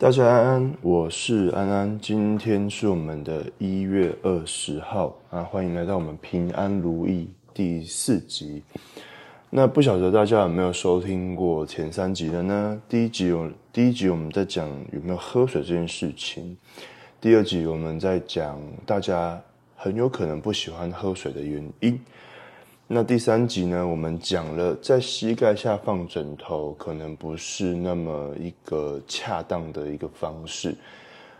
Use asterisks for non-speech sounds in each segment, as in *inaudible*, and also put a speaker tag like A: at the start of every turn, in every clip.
A: 大家安安，我是安安。今天是我们的一月二十号啊，欢迎来到我们平安如意第四集。那不晓得大家有没有收听过前三集的呢？第一集有第一集我们在讲有没有喝水这件事情，第二集我们在讲大家很有可能不喜欢喝水的原因。那第三集呢？我们讲了在膝盖下放枕头，可能不是那么一个恰当的一个方式。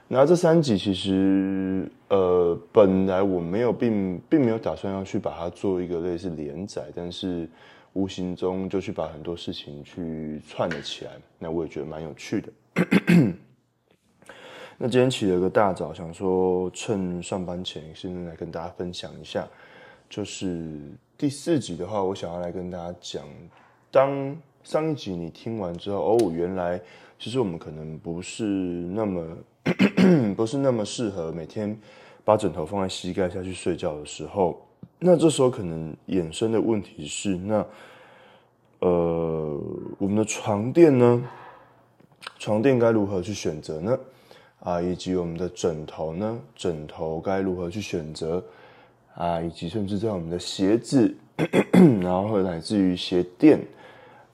A: 那这三集其实，呃，本来我没有并并没有打算要去把它做一个类似连载，但是无形中就去把很多事情去串了起来。那我也觉得蛮有趣的。*coughs* 那今天起了个大早，想说趁上班前，先来跟大家分享一下，就是。第四集的话，我想要来跟大家讲，当上一集你听完之后，哦，原来其实我们可能不是那么不是那么适合每天把枕头放在膝盖下去睡觉的时候，那这时候可能衍生的问题是，那呃，我们的床垫呢？床垫该如何去选择呢？啊，以及我们的枕头呢？枕头该如何去选择？啊，以及甚至在我们的鞋子，然后会来自于鞋垫，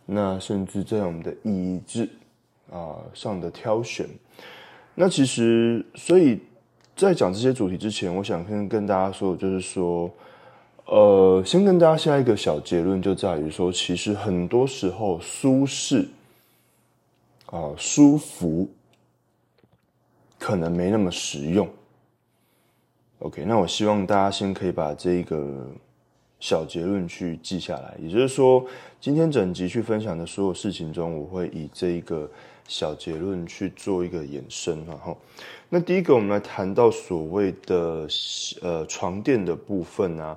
A: 那甚至在我们的椅子啊上的挑选，那其实，所以在讲这些主题之前，我想先跟大家说的就是说，呃，先跟大家下一个小结论，就在于说，其实很多时候舒适啊舒服，可能没那么实用。OK，那我希望大家先可以把这一个小结论去记下来。也就是说，今天整集去分享的所有事情中，我会以这一个小结论去做一个延伸。然后，那第一个，我们来谈到所谓的呃床垫的部分啊。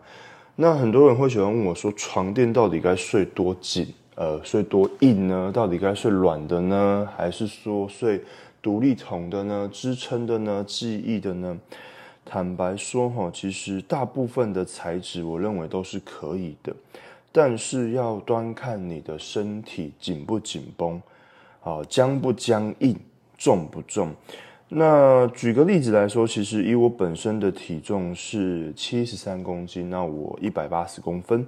A: 那很多人会喜欢问我说，床垫到底该睡多紧？呃，睡多硬呢？到底该睡软的呢，还是说睡独立筒的呢？支撑的呢？记忆的呢？坦白说，哈，其实大部分的材质，我认为都是可以的，但是要端看你的身体紧不紧绷，啊，僵不僵硬，重不重。那举个例子来说，其实以我本身的体重是七十三公斤，那我一百八十公分，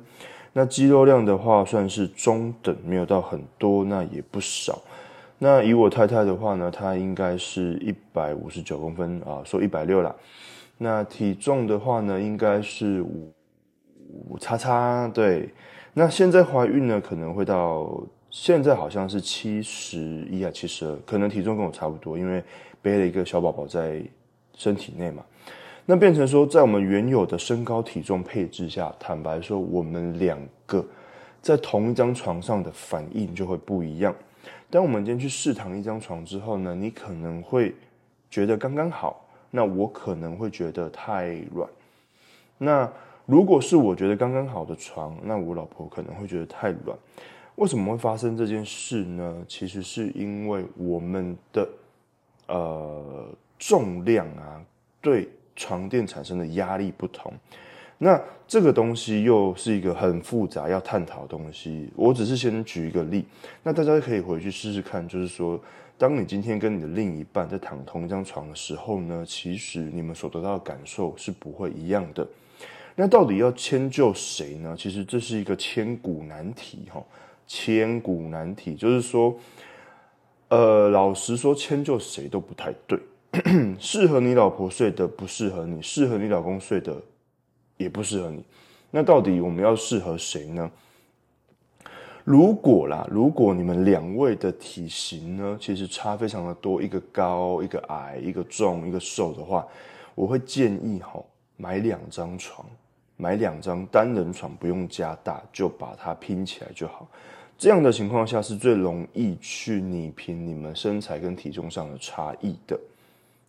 A: 那肌肉量的话算是中等，没有到很多，那也不少。那以我太太的话呢，她应该是一百五十九公分啊，说一百六啦。那体重的话呢，应该是五五叉叉对。那现在怀孕呢，可能会到现在好像是七十一啊七十二，可能体重跟我差不多，因为背了一个小宝宝在身体内嘛。那变成说，在我们原有的身高体重配置下，坦白说，我们两个在同一张床上的反应就会不一样。当我们今天去试躺一张床之后呢，你可能会觉得刚刚好。那我可能会觉得太软，那如果是我觉得刚刚好的床，那我老婆可能会觉得太软。为什么会发生这件事呢？其实是因为我们的呃重量啊，对床垫产生的压力不同。那这个东西又是一个很复杂要探讨的东西。我只是先举一个例，那大家可以回去试试看，就是说。当你今天跟你的另一半在躺同一张床的时候呢，其实你们所得到的感受是不会一样的。那到底要迁就谁呢？其实这是一个千古难题哈，千古难题。就是说，呃，老实说，迁就谁都不太对。*clears throat* 适合你老婆睡的不适合你，适合你老公睡的也不适合你。那到底我们要适合谁呢？如果啦，如果你们两位的体型呢，其实差非常的多，一个高，一个矮，一个重，一个瘦的话，我会建议哈，买两张床，买两张单人床，不用加大，就把它拼起来就好。这样的情况下是最容易去拟平你们身材跟体重上的差异的。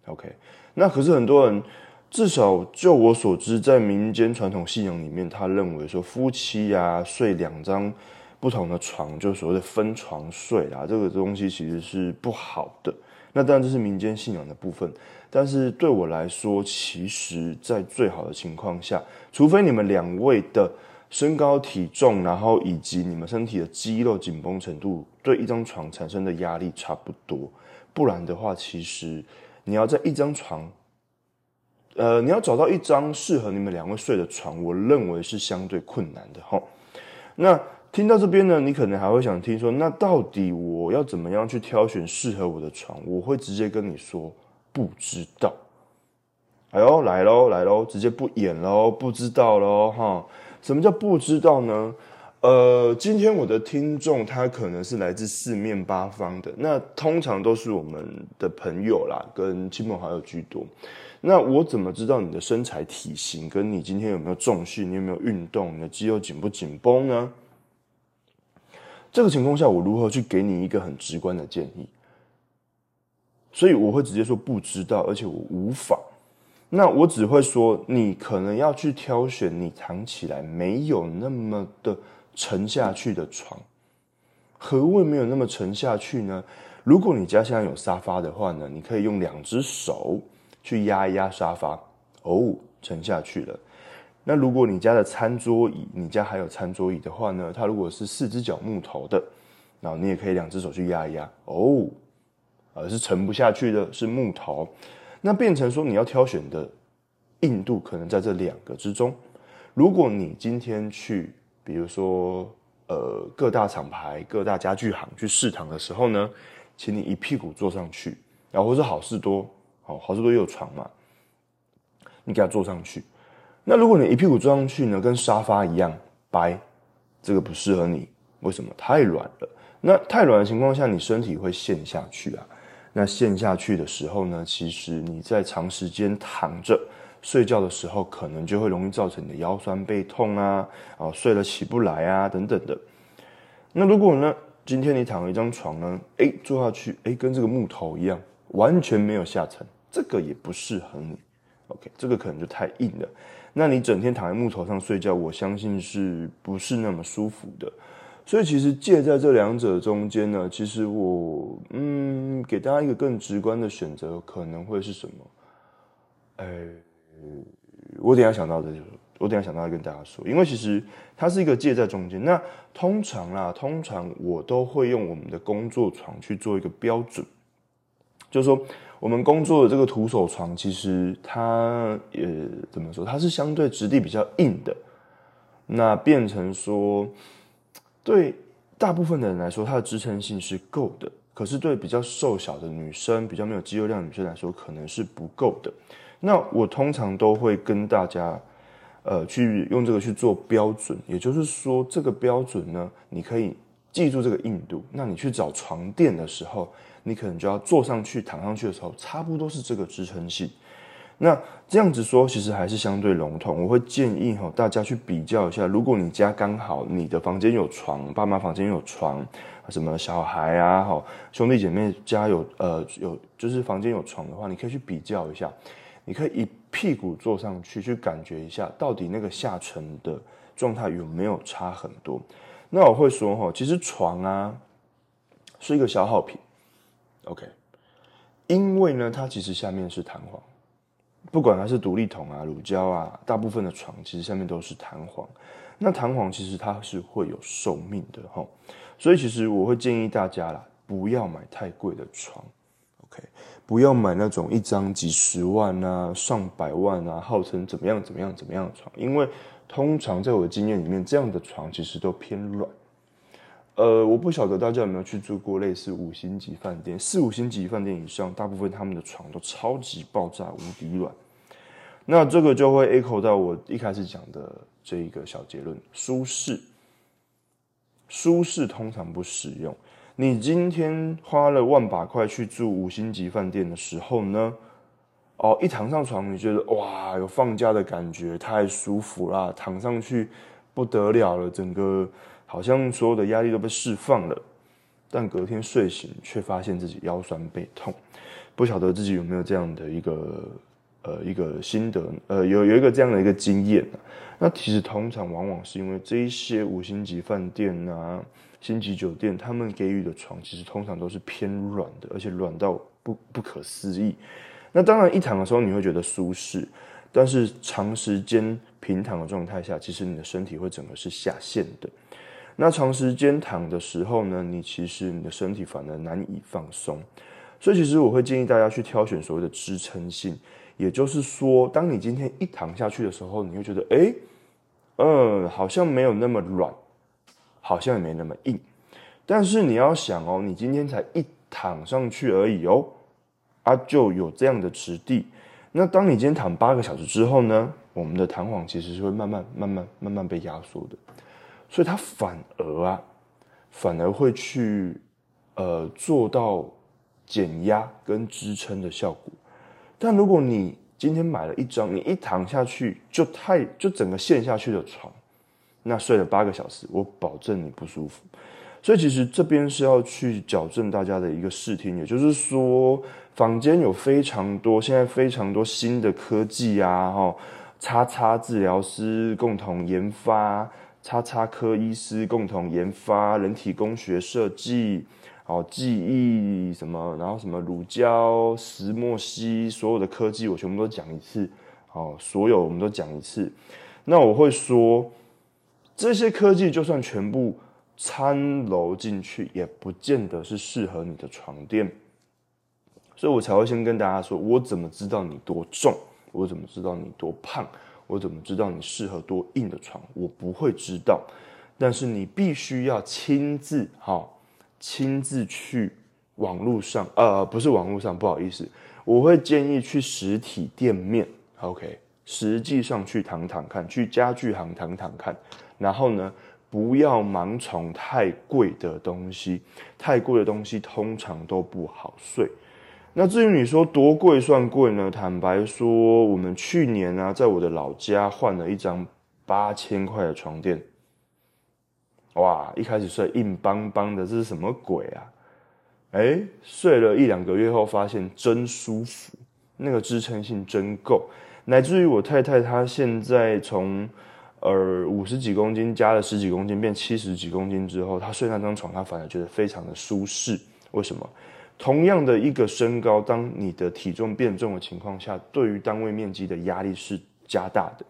A: OK，那可是很多人，至少就我所知，在民间传统信仰里面，他认为说夫妻呀睡两张。不同的床，就所谓的分床睡啦，这个东西其实是不好的。那当然这是民间信仰的部分，但是对我来说，其实在最好的情况下，除非你们两位的身高、体重，然后以及你们身体的肌肉紧绷程度，对一张床产生的压力差不多，不然的话，其实你要在一张床，呃，你要找到一张适合你们两位睡的床，我认为是相对困难的哈。那听到这边呢，你可能还会想听说，那到底我要怎么样去挑选适合我的床？我会直接跟你说，不知道。哎呦，来喽，来喽，直接不演喽，不知道喽，哈。什么叫不知道呢？呃，今天我的听众他可能是来自四面八方的，那通常都是我们的朋友啦，跟亲朋好友居多。那我怎么知道你的身材体型，跟你今天有没有重训，你有没有运动，你的肌肉紧不紧绷呢？这个情况下，我如何去给你一个很直观的建议？所以我会直接说不知道，而且我无法。那我只会说，你可能要去挑选你躺起来没有那么的沉下去的床。何谓没有那么沉下去呢？如果你家现在有沙发的话呢，你可以用两只手去压一压沙发，哦，沉下去了。那如果你家的餐桌椅，你家还有餐桌椅的话呢？它如果是四只脚木头的，然后你也可以两只手去压一压，哦，而是沉不下去的，是木头。那变成说你要挑选的硬度可能在这两个之中。如果你今天去，比如说呃各大厂牌、各大家具行去试躺的时候呢，请你一屁股坐上去，然后或是好事多，好好事多也有床嘛，你给它坐上去。那如果你一屁股坐上去呢，跟沙发一样掰，这个不适合你。为什么？太软了。那太软的情况下，你身体会陷下去啊。那陷下去的时候呢，其实你在长时间躺着睡觉的时候，可能就会容易造成你的腰酸背痛啊，啊，睡了起不来啊，等等的。那如果呢，今天你躺了一张床呢，哎，坐下去，哎，跟这个木头一样，完全没有下沉，这个也不适合你。OK，这个可能就太硬了。那你整天躺在木头上睡觉，我相信是不是那么舒服的？所以其实借在这两者中间呢，其实我嗯，给大家一个更直观的选择，可能会是什么？哎，我等下想到的就是，我等下想到要跟大家说，因为其实它是一个借在中间。那通常啦，通常我都会用我们的工作床去做一个标准，就是说。我们工作的这个徒手床，其实它也怎么说？它是相对质地比较硬的。那变成说，对大部分的人来说，它的支撑性是够的。可是对比较瘦小的女生、比较没有肌肉量的女生来说，可能是不够的。那我通常都会跟大家，呃，去用这个去做标准。也就是说，这个标准呢，你可以记住这个硬度。那你去找床垫的时候。你可能就要坐上去、躺上去的时候，差不多是这个支撑性。那这样子说，其实还是相对笼统。我会建议哈，大家去比较一下。如果你家刚好你的房间有床，爸妈房间有床，什么小孩啊，哈，兄弟姐妹家有呃有，就是房间有床的话，你可以去比较一下。你可以一屁股坐上去，去感觉一下，到底那个下沉的状态有没有差很多。那我会说哈，其实床啊是一个消耗品。OK，因为呢，它其实下面是弹簧，不管它是独立筒啊、乳胶啊，大部分的床其实下面都是弹簧。那弹簧其实它是会有寿命的哈，所以其实我会建议大家啦，不要买太贵的床，OK，不要买那种一张几十万啊、上百万啊，号称怎么样怎么样怎么样的床，因为通常在我的经验里面，这样的床其实都偏软。呃，我不晓得大家有没有去住过类似五星级饭店，四五星级饭店以上，大部分他们的床都超级爆炸无敌软。那这个就会 echo 到我一开始讲的这一个小结论：舒适，舒适通常不实用。你今天花了万把块去住五星级饭店的时候呢？哦，一躺上床，你觉得哇，有放假的感觉，太舒服啦，躺上去不得了了，整个。好像所有的压力都被释放了，但隔天睡醒却发现自己腰酸背痛，不晓得自己有没有这样的一个呃一个心得，呃有有一个这样的一个经验那其实通常往往是因为这一些五星级饭店啊、星级酒店，他们给予的床其实通常都是偏软的，而且软到不不可思议。那当然一躺的时候你会觉得舒适，但是长时间平躺的状态下，其实你的身体会整个是下陷的。那长时间躺的时候呢，你其实你的身体反而难以放松，所以其实我会建议大家去挑选所谓的支撑性，也就是说，当你今天一躺下去的时候，你会觉得，哎，嗯，好像没有那么软，好像也没那么硬。但是你要想哦，你今天才一躺上去而已哦，啊，就有这样的质地。那当你今天躺八个小时之后呢，我们的弹簧其实是会慢慢、慢慢、慢慢被压缩的，所以它反而啊，反而会去呃做到。减压跟支撑的效果，但如果你今天买了一张，你一躺下去就太就整个陷下去的床，那睡了八个小时，我保证你不舒服。所以其实这边是要去矫正大家的一个视听，也就是说，坊间有非常多现在非常多新的科技啊，哈，叉叉治疗师共同研发，叉叉科医师共同研发，人体工学设计。哦，记忆什么，然后什么乳胶、石墨烯，所有的科技我全部都讲一次。哦，所有我们都讲一次。那我会说，这些科技就算全部掺揉进去，也不见得是适合你的床垫。所以我才会先跟大家说，我怎么知道你多重？我怎么知道你多胖？我怎么知道你适合多硬的床？我不会知道。但是你必须要亲自，哈。亲自去网络上，呃，不是网络上，不好意思，我会建议去实体店面，OK，实际上去躺躺看，去家具行躺躺看，然后呢，不要盲从太贵的东西，太贵的东西通常都不好睡。那至于你说多贵算贵呢？坦白说，我们去年呢，在我的老家换了一张八千块的床垫。哇！一开始睡硬邦邦的，这是什么鬼啊？哎，睡了一两个月后，发现真舒服，那个支撑性真够，乃至于我太太她现在从呃五十几公斤加了十几公斤变七十几公斤之后，她睡那张床，她反而觉得非常的舒适。为什么？同样的一个身高，当你的体重变重的情况下，对于单位面积的压力是加大的。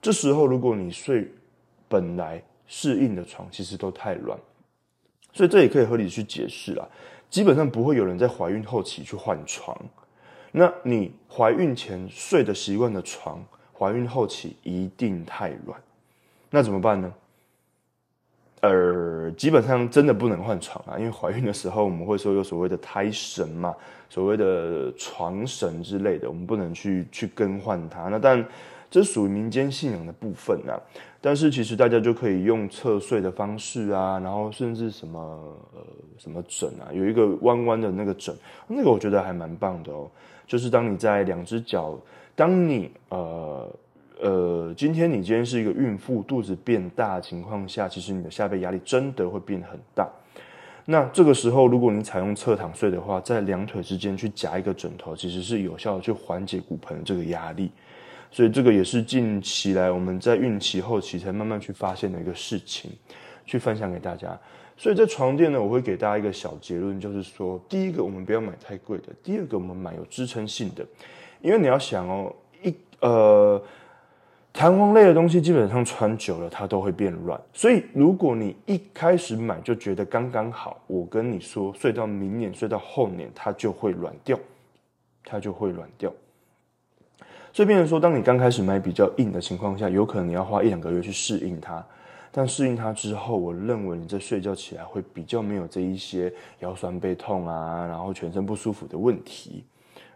A: 这时候，如果你睡本来。适应的床其实都太软，所以这也可以合理去解释啦。基本上不会有人在怀孕后期去换床。那你怀孕前睡的习惯的床，怀孕后期一定太软，那怎么办呢？呃，基本上真的不能换床啊，因为怀孕的时候我们会说有所谓的胎神嘛，所谓的床神之类的，我们不能去去更换它。那但这属于民间信仰的部分啊。但是其实大家就可以用侧睡的方式啊，然后甚至什么呃什么枕啊，有一个弯弯的那个枕，那个我觉得还蛮棒的哦。就是当你在两只脚，当你呃呃，今天你今天是一个孕妇，肚子变大的情况下，其实你的下背压力真的会变很大。那这个时候，如果你采用侧躺睡的话，在两腿之间去夹一个枕头，其实是有效的去缓解骨盆这个压力。所以这个也是近期来我们在孕期后期才慢慢去发现的一个事情，去分享给大家。所以在床垫呢，我会给大家一个小结论，就是说，第一个我们不要买太贵的，第二个我们买有支撑性的，因为你要想哦，一呃弹簧类的东西基本上穿久了它都会变软，所以如果你一开始买就觉得刚刚好，我跟你说，睡到明年、睡到后年它就会软掉，它就会软掉。所以，变成说，当你刚开始买比较硬的情况下，有可能你要花一两个月去适应它。但适应它之后，我认为你在睡觉起来会比较没有这一些腰酸背痛啊，然后全身不舒服的问题。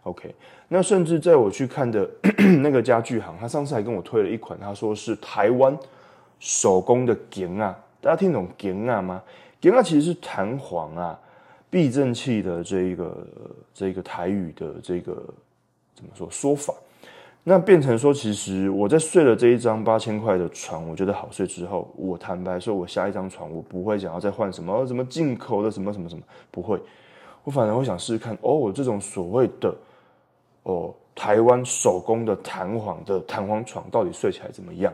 A: OK，那甚至在我去看的 *coughs* 那个家具行，他上次还跟我推了一款，他说是台湾手工的茧啊，大家听懂茧啊吗？茧啊其实是弹簧啊，避震器的这一个这个台语的这个怎么说说法？那变成说，其实我在睡了这一张八千块的床，我觉得好睡之后，我坦白说，我下一张床我不会想要再换什么什么进口的什么什么什么，不会，我反而会想试试看，哦，这种所谓的哦台湾手工的弹簧的弹簧床到底睡起来怎么样？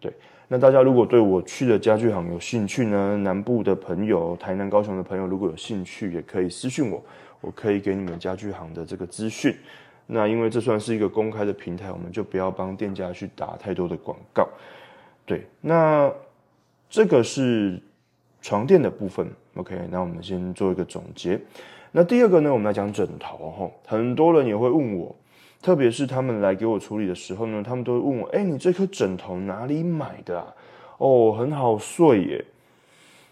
A: 对，那大家如果对我去的家具行有兴趣呢，南部的朋友、台南、高雄的朋友如果有兴趣，也可以私讯我，我可以给你们家具行的这个资讯。那因为这算是一个公开的平台，我们就不要帮店家去打太多的广告。对，那这个是床垫的部分。OK，那我们先做一个总结。那第二个呢，我们来讲枕头哈，很多人也会问我，特别是他们来给我处理的时候呢，他们都会问我，哎，你这颗枕头哪里买的啊？哦，很好睡耶。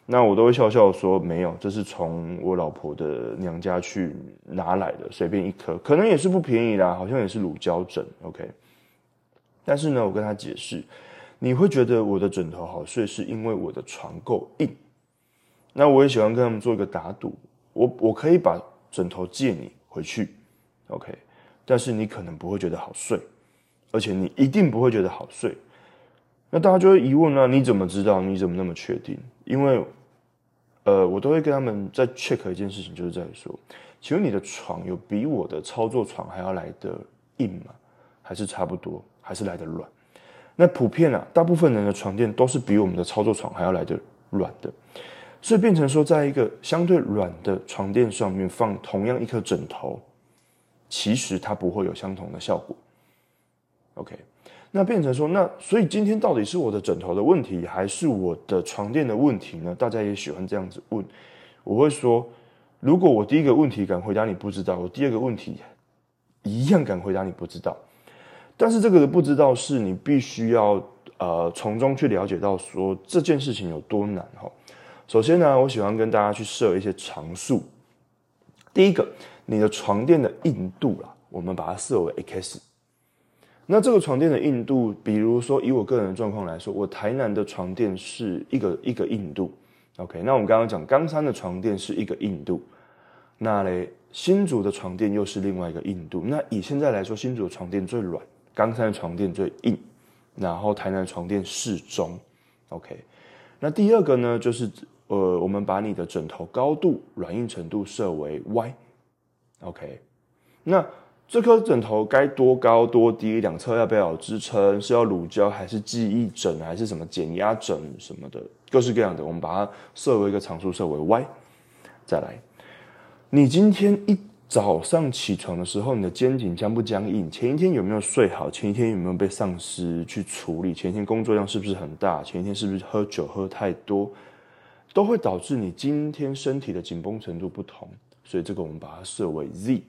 A: 那我都会笑笑说，没有，这是从我老婆的娘家去拿来的，随便一颗，可能也是不便宜啦，好像也是乳胶枕，OK。但是呢，我跟他解释，你会觉得我的枕头好睡，是因为我的床够硬。那我也喜欢跟他们做一个打赌，我我可以把枕头借你回去，OK，但是你可能不会觉得好睡，而且你一定不会觉得好睡。那大家就会疑问了，你怎么知道？你怎么那么确定？因为，呃，我都会跟他们在 check 一件事情，就是在说，请问你的床有比我的操作床还要来的硬吗？还是差不多？还是来的软？那普遍啊，大部分人的床垫都是比我们的操作床还要来的软的。所以变成说，在一个相对软的床垫上面放同样一颗枕头，其实它不会有相同的效果。OK，那变成说，那所以今天到底是我的枕头的问题，还是我的床垫的问题呢？大家也喜欢这样子问。我会说，如果我第一个问题敢回答你不知道，我第二个问题一样敢回答你不知道。但是这个的不知道是你必须要呃从中去了解到说这件事情有多难哈。首先呢，我喜欢跟大家去设一些常数。第一个，你的床垫的硬度啦，我们把它设为 X。那这个床垫的硬度，比如说以我个人的状况来说，我台南的床垫是一个一个硬度。OK，那我们刚刚讲冈山的床垫是一个硬度，那嘞新竹的床垫又是另外一个硬度。那以现在来说，新竹的床垫最软，冈山的床垫最硬，然后台南床垫适中。OK，那第二个呢，就是。呃，我们把你的枕头高度、软硬程度设为 Y，OK。那这颗枕头该多高多低？两侧要不要有支撑？是要乳胶还是记忆枕还是什么减压枕什么的？各式各样的，我们把它设为一个常数，设为 Y。再来，你今天一早上起床的时候，你的肩颈僵不僵硬？前一天有没有睡好？前一天有没有被上司去处理？前一天工作量是不是很大？前一天是不是喝酒喝太多？都会导致你今天身体的紧绷程度不同，所以这个我们把它设为 Z。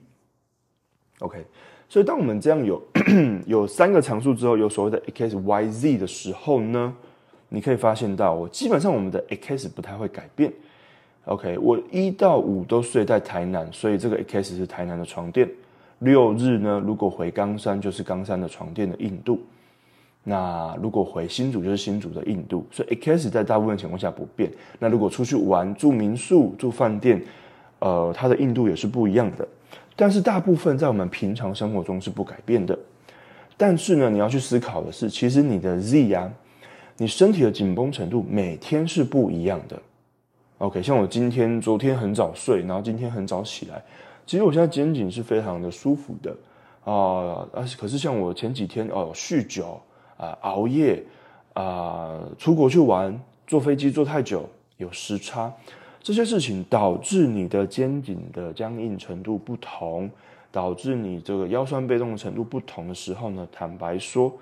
A: OK，所以当我们这样有 *clears throat* 有三个常数之后，有所谓的 X、Y、Z 的时候呢，你可以发现到，我基本上我们的 X 不太会改变。OK，我一到五都睡在台南，所以这个 X 是台南的床垫。六日呢，如果回冈山，就是冈山的床垫的硬度。那如果回新竹就是新竹的硬度，所以 X 在大部分情况下不变。那如果出去玩住民宿住饭店，呃，它的硬度也是不一样的。但是大部分在我们平常生活中是不改变的。但是呢，你要去思考的是，其实你的 Z 啊，你身体的紧绷程度每天是不一样的。OK，像我今天昨天很早睡，然后今天很早起来，其实我现在肩颈是非常的舒服的啊。而且可是像我前几天哦酗酒。啊，熬夜啊，出国去玩，坐飞机坐太久，有时差，这些事情导致你的肩颈的僵硬程度不同，导致你这个腰酸背痛的程度不同的时候呢，坦白说，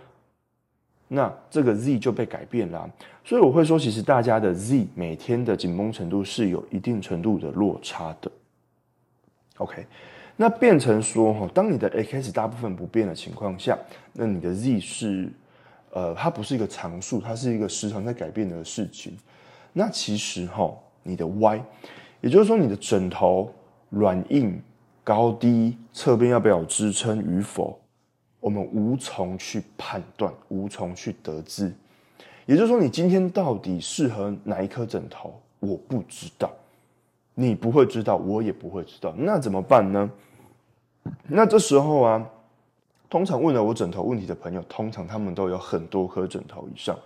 A: 那这个 Z 就被改变了。所以我会说，其实大家的 Z 每天的紧绷程度是有一定程度的落差的。OK，那变成说哈，当你的 X 大部分不变的情况下，那你的 Z 是。呃，它不是一个常数，它是一个时常在改变的事情。那其实哈，你的 Y，也就是说你的枕头软硬、高低、侧边要不要有支撑与否，我们无从去判断，无从去得知。也就是说，你今天到底适合哪一颗枕头，我不知道，你不会知道，我也不会知道。那怎么办呢？那这时候啊。通常问了我枕头问题的朋友，通常他们都有很多颗枕头以上，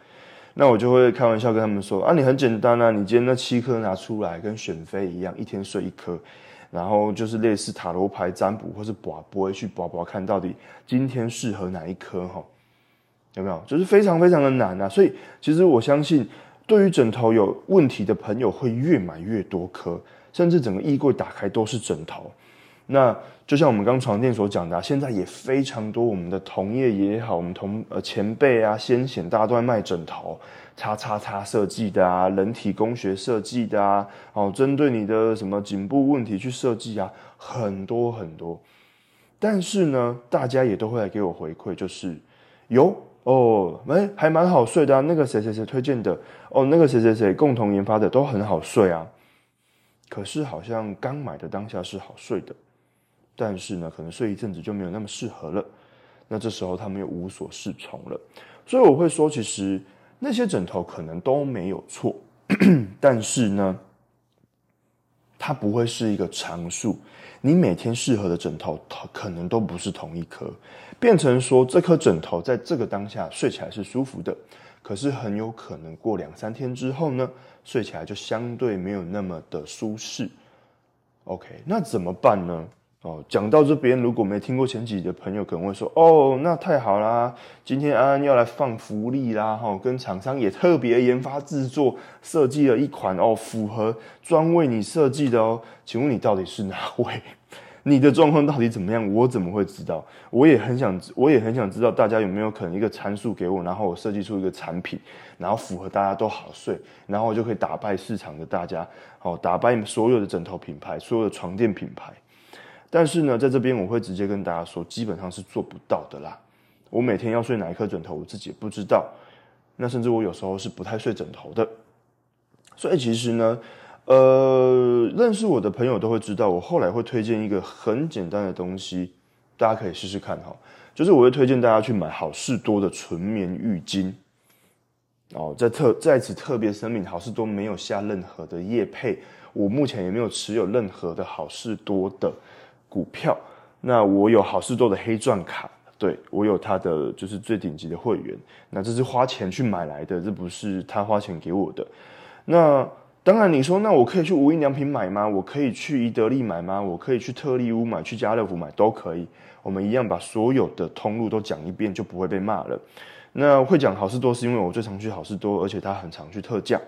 A: 那我就会开玩笑跟他们说：啊，你很简单啊，你今天那七颗拿出来，跟选妃一样，一天睡一颗，然后就是类似塔罗牌占卜或是卜卜去卜卜看到底今天适合哪一颗哈，有没有？就是非常非常的难啊，所以其实我相信，对于枕头有问题的朋友，会越买越多颗，甚至整个衣柜打开都是枕头。那就像我们刚床垫所讲的，现在也非常多我们的同业也好，我们同呃前辈啊、先贤，大家都在卖枕头，叉叉叉设计的啊，人体工学设计的啊，哦，针对你的什么颈部问题去设计啊，很多很多。但是呢，大家也都会来给我回馈，就是有哦，哎，还蛮好睡的啊，那个谁谁谁推荐的，哦，那个谁谁谁共同研发的都很好睡啊。可是好像刚买的当下是好睡的。但是呢，可能睡一阵子就没有那么适合了，那这时候他们又无所适从了。所以我会说，其实那些枕头可能都没有错，*clears throat* 但是呢，它不会是一个常数。你每天适合的枕头，它可能都不是同一颗，变成说这颗枕头在这个当下睡起来是舒服的，可是很有可能过两三天之后呢，睡起来就相对没有那么的舒适。OK，那怎么办呢？哦，讲到这边，如果没听过前几集的朋友可能会说：“哦，那太好啦！今天安安要来放福利啦！哈，跟厂商也特别研发制作设计了一款哦，符合专为你设计的哦。请问你到底是哪位？*laughs* 你的状况到底怎么样？我怎么会知道？我也很想，我也很想知道大家有没有可能一个参数给我，然后我设计出一个产品，然后符合大家都好睡，然后我就可以打败市场的大家，哦，打败所有的枕头品牌，所有的床垫品牌。”但是呢，在这边我会直接跟大家说，基本上是做不到的啦。我每天要睡哪一颗枕头，我自己也不知道。那甚至我有时候是不太睡枕头的。所以其实呢，呃，认识我的朋友都会知道，我后来会推荐一个很简单的东西，大家可以试试看哈。就是我会推荐大家去买好事多的纯棉浴巾。哦，在特在此特别声明，好事多没有下任何的业配，我目前也没有持有任何的好事多的。股票，那我有好事多的黑钻卡，对我有他的就是最顶级的会员，那这是花钱去买来的，这不是他花钱给我的。那当然你说，那我可以去无印良品买吗？我可以去宜得利买吗？我可以去特利屋买，去家乐福买都可以。我们一样把所有的通路都讲一遍，就不会被骂了。那会讲好事多，是因为我最常去好事多，而且他很常去特价。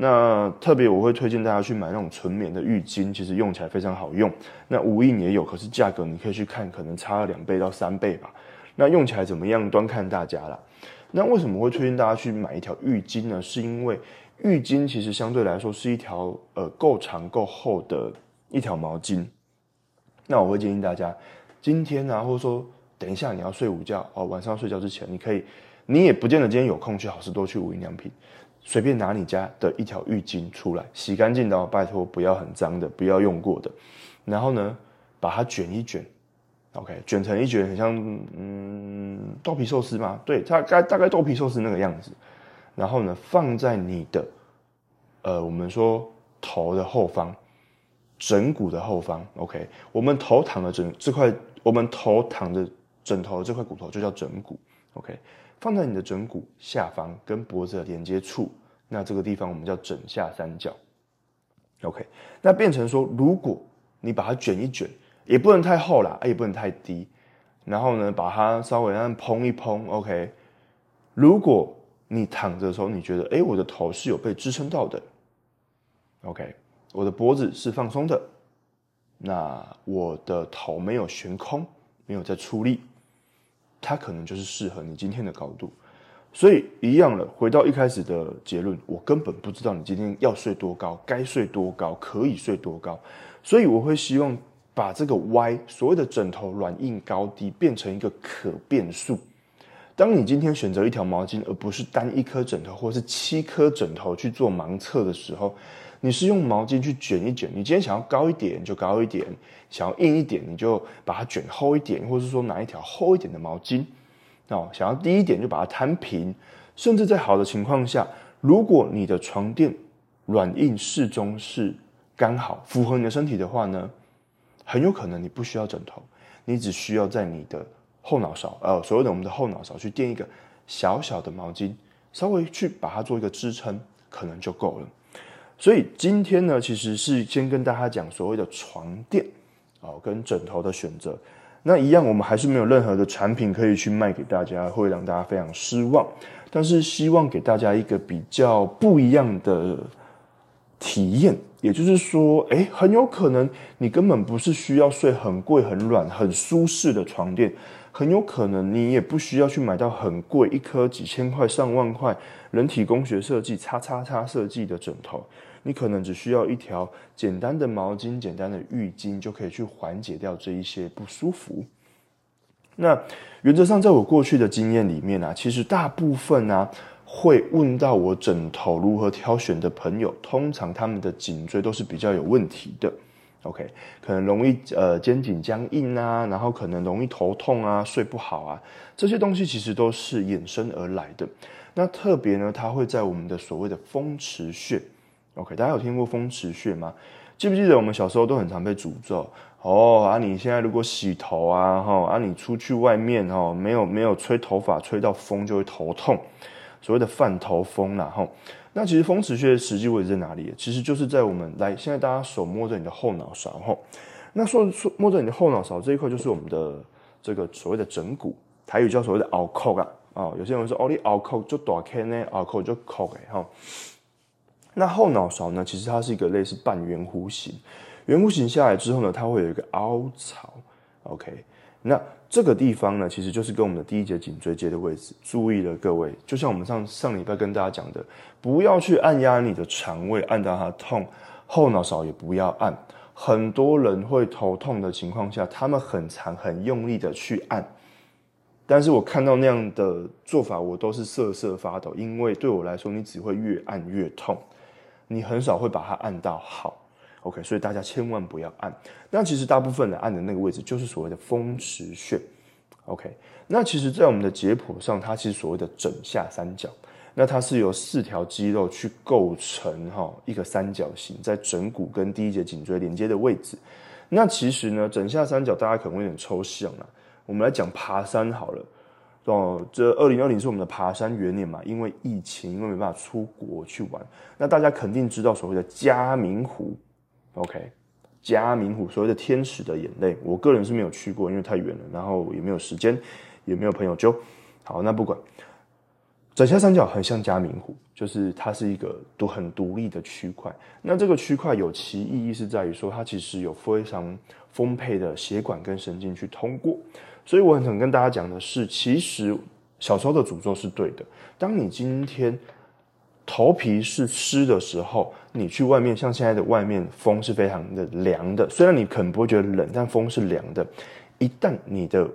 A: 那特别我会推荐大家去买那种纯棉的浴巾，其实用起来非常好用。那无印也有，可是价格你可以去看，可能差了两倍到三倍吧。那用起来怎么样，端看大家啦。那为什么会推荐大家去买一条浴巾呢？是因为浴巾其实相对来说是一条呃够长够厚的一条毛巾。那我会建议大家今天啊，或者说等一下你要睡午觉哦，晚上睡觉之前，你可以，你也不见得今天有空去好事多去无印良品。随便拿你家的一条浴巾出来，洗干净的哦，拜托不要很脏的，不要用过的。然后呢，把它卷一卷，OK，卷成一卷，很像嗯豆皮寿司嘛，对，大概大概豆皮寿司那个样子。然后呢，放在你的呃，我们说头的后方，枕骨的后方，OK，我们头躺的枕这块，我们头躺的枕头这块骨头就叫枕骨，OK。放在你的枕骨下方跟脖子的连接处，那这个地方我们叫枕下三角。OK，那变成说，如果你把它卷一卷，也不能太厚啦，也不能太低，然后呢，把它稍微让蓬一蓬。OK，如果你躺着的时候，你觉得，哎，我的头是有被支撑到的，OK，我的脖子是放松的，那我的头没有悬空，没有在出力。它可能就是适合你今天的高度，所以一样了。回到一开始的结论，我根本不知道你今天要睡多高，该睡多高，可以睡多高。所以我会希望把这个 Y 所谓的枕头软硬高低变成一个可变数。当你今天选择一条毛巾，而不是单一颗枕头或是七颗枕头去做盲测的时候。你是用毛巾去卷一卷，你今天想要高一点就高一点，想要硬一点你就把它卷厚一点，或者是说拿一条厚一点的毛巾，哦，想要低一点就把它摊平，甚至在好的情况下，如果你的床垫软硬适中是刚好符合你的身体的话呢，很有可能你不需要枕头，你只需要在你的后脑勺，呃，所谓的我们的后脑勺去垫一个小小的毛巾，稍微去把它做一个支撑，可能就够了。所以今天呢，其实是先跟大家讲所谓的床垫，哦，跟枕头的选择。那一样，我们还是没有任何的产品可以去卖给大家，会让大家非常失望。但是希望给大家一个比较不一样的体验也就是说，诶，很有可能你根本不是需要睡很贵、很软、很舒适的床垫，很有可能你也不需要去买到很贵、一颗几千块、上万块、人体工学设计、叉叉叉设计的枕头，你可能只需要一条简单的毛巾、简单的浴巾就可以去缓解掉这一些不舒服。那原则上，在我过去的经验里面啊，其实大部分啊。会问到我枕头如何挑选的朋友，通常他们的颈椎都是比较有问题的。OK，可能容易呃肩颈僵硬啊，然后可能容易头痛啊，睡不好啊，这些东西其实都是衍生而来的。那特别呢，它会在我们的所谓的风池穴。OK，大家有听过风池穴吗？记不记得我们小时候都很常被诅咒哦啊！你现在如果洗头啊，哈啊，你出去外面哦，没有没有吹头发，吹到风就会头痛。所谓的泛头风啦，吼，那其实风池穴实际位置在哪里？其实就是在我们来，现在大家手摸着你的后脑勺，吼，那说说摸着你的后脑勺这一块就是我们的这个所谓的枕骨，台语叫所谓的凹扣啊，啊，有些人说哦，你凹扣就大开呢，凹扣就扣哎，哈，那后脑勺呢，其实它是一个类似半圆弧形，圆弧形下来之后呢，它会有一个凹槽，OK，那。这个地方呢，其实就是跟我们的第一节颈椎接的位置。注意了，各位，就像我们上上礼拜跟大家讲的，不要去按压你的肠胃，按到它痛。后脑勺也不要按。很多人会头痛的情况下，他们很长很用力的去按，但是我看到那样的做法，我都是瑟瑟发抖，因为对我来说，你只会越按越痛，你很少会把它按到好。OK，所以大家千万不要按。那其实大部分的按的那个位置就是所谓的风池穴。OK，那其实，在我们的解剖上，它其实所谓的枕下三角，那它是由四条肌肉去构成哈一个三角形，在枕骨跟第一节颈椎连接的位置。那其实呢，枕下三角大家可能有点抽象了。我们来讲爬山好了。哦，这二零二零是我们的爬山元年嘛，因为疫情，因为没办法出国去玩，那大家肯定知道所谓的嘉明湖。OK，嘉明湖所谓的天使的眼泪，我个人是没有去过，因为太远了，然后也没有时间，也没有朋友就。好，那不管，整下三角很像嘉明湖，就是它是一个独很独立的区块。那这个区块有其意义是在于说，它其实有非常丰沛的血管跟神经去通过。所以我很想跟大家讲的是，其实小时候的诅咒是对的。当你今天。头皮是湿的时候，你去外面，像现在的外面风是非常的凉的。虽然你可能不会觉得冷，但风是凉的。一旦你的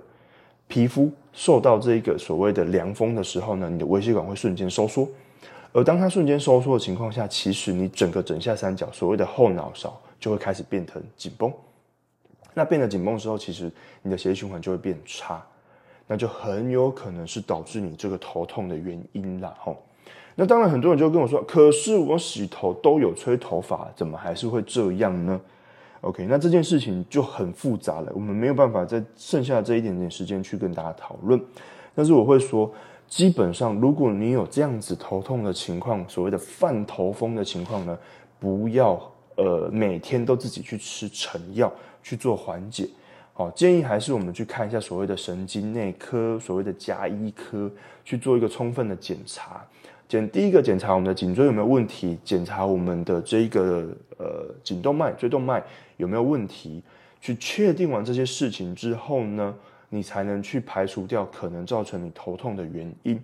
A: 皮肤受到这个所谓的凉风的时候呢，你的微血管会瞬间收缩。而当它瞬间收缩的情况下，其实你整个枕下三角所谓的后脑勺就会开始变成紧绷。那变得紧绷之后，其实你的血液循环就会变差，那就很有可能是导致你这个头痛的原因啦，吼。那当然，很多人就跟我说：“可是我洗头都有吹头发，怎么还是会这样呢？”OK，那这件事情就很复杂了，我们没有办法在剩下这一点点时间去跟大家讨论。但是我会说，基本上，如果你有这样子头痛的情况，所谓的泛头风的情况呢，不要呃每天都自己去吃成药去做缓解。好，建议还是我们去看一下所谓的神经内科、所谓的加医科去做一个充分的检查。检第一个检查我们的颈椎有没有问题，检查我们的这一个呃颈动脉、椎动脉有没有问题，去确定完这些事情之后呢，你才能去排除掉可能造成你头痛的原因。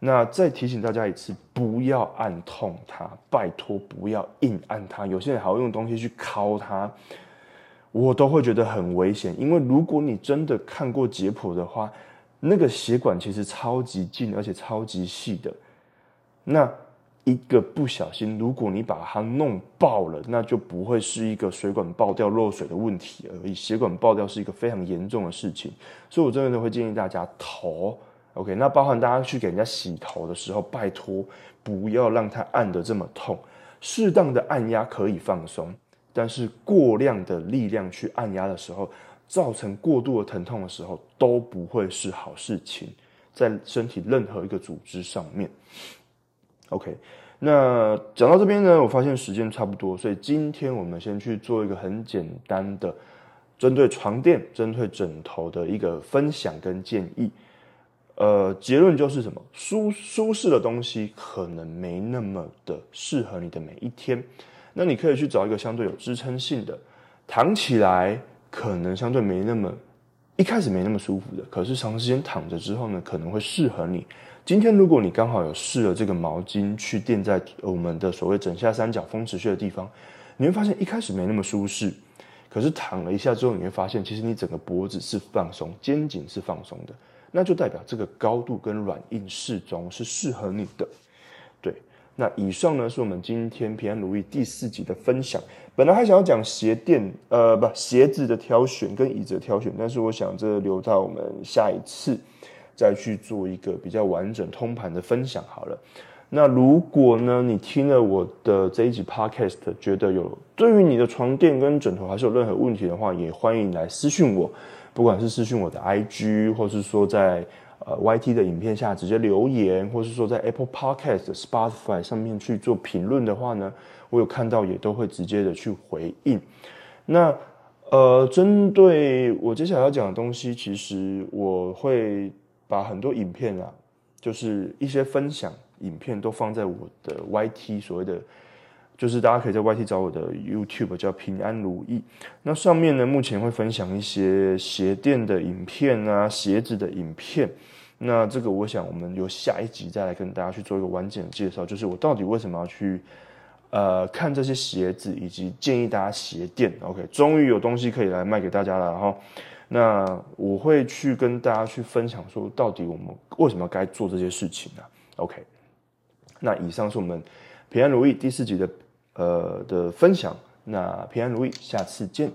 A: 那再提醒大家一次，不要按痛它，拜托不要硬按它。有些人还会用东西去敲它，我都会觉得很危险。因为如果你真的看过解剖的话，那个血管其实超级近，而且超级细的。那一个不小心，如果你把它弄爆了，那就不会是一个水管爆掉漏水的问题而已。血管爆掉是一个非常严重的事情，所以我真的会建议大家头，OK。那包含大家去给人家洗头的时候，拜托不要让它按得这么痛，适当的按压可以放松，但是过量的力量去按压的时候，造成过度的疼痛的时候，都不会是好事情，在身体任何一个组织上面。OK，那讲到这边呢，我发现时间差不多，所以今天我们先去做一个很简单的针对床垫、针对枕头的一个分享跟建议。呃，结论就是什么？舒舒适的东西可能没那么的适合你的每一天。那你可以去找一个相对有支撑性的，躺起来可能相对没那么一开始没那么舒服的，可是长时间躺着之后呢，可能会适合你。今天如果你刚好有试了这个毛巾去垫在我们的所谓枕下三角风池穴的地方，你会发现一开始没那么舒适，可是躺了一下之后，你会发现其实你整个脖子是放松，肩颈是放松的，那就代表这个高度跟软硬适中是适合你的。那以上呢是我们今天平安如意第四集的分享。本来还想要讲鞋垫，呃，不，鞋子的挑选跟椅子的挑选，但是我想这留到我们下一次。再去做一个比较完整通盘的分享好了。那如果呢，你听了我的这一集 podcast，觉得有对于你的床垫跟枕头还是有任何问题的话，也欢迎来私讯我，不管是私讯我的 IG，或是说在呃 YT 的影片下直接留言，或是说在 Apple Podcast、Spotify 上面去做评论的话呢，我有看到也都会直接的去回应。那呃，针对我接下来要讲的东西，其实我会。把很多影片啊，就是一些分享影片都放在我的 YT，所谓的就是大家可以在 YT 找我的 YouTube 叫平安如意。那上面呢，目前会分享一些鞋垫的影片啊，鞋子的影片。那这个我想我们有下一集再来跟大家去做一个完整的介绍，就是我到底为什么要去呃看这些鞋子，以及建议大家鞋垫。OK，终于有东西可以来卖给大家了，然后。那我会去跟大家去分享，说到底我们为什么该做这些事情呢？OK，那以上是我们平安如意第四集的呃的分享。那平安如意，下次见。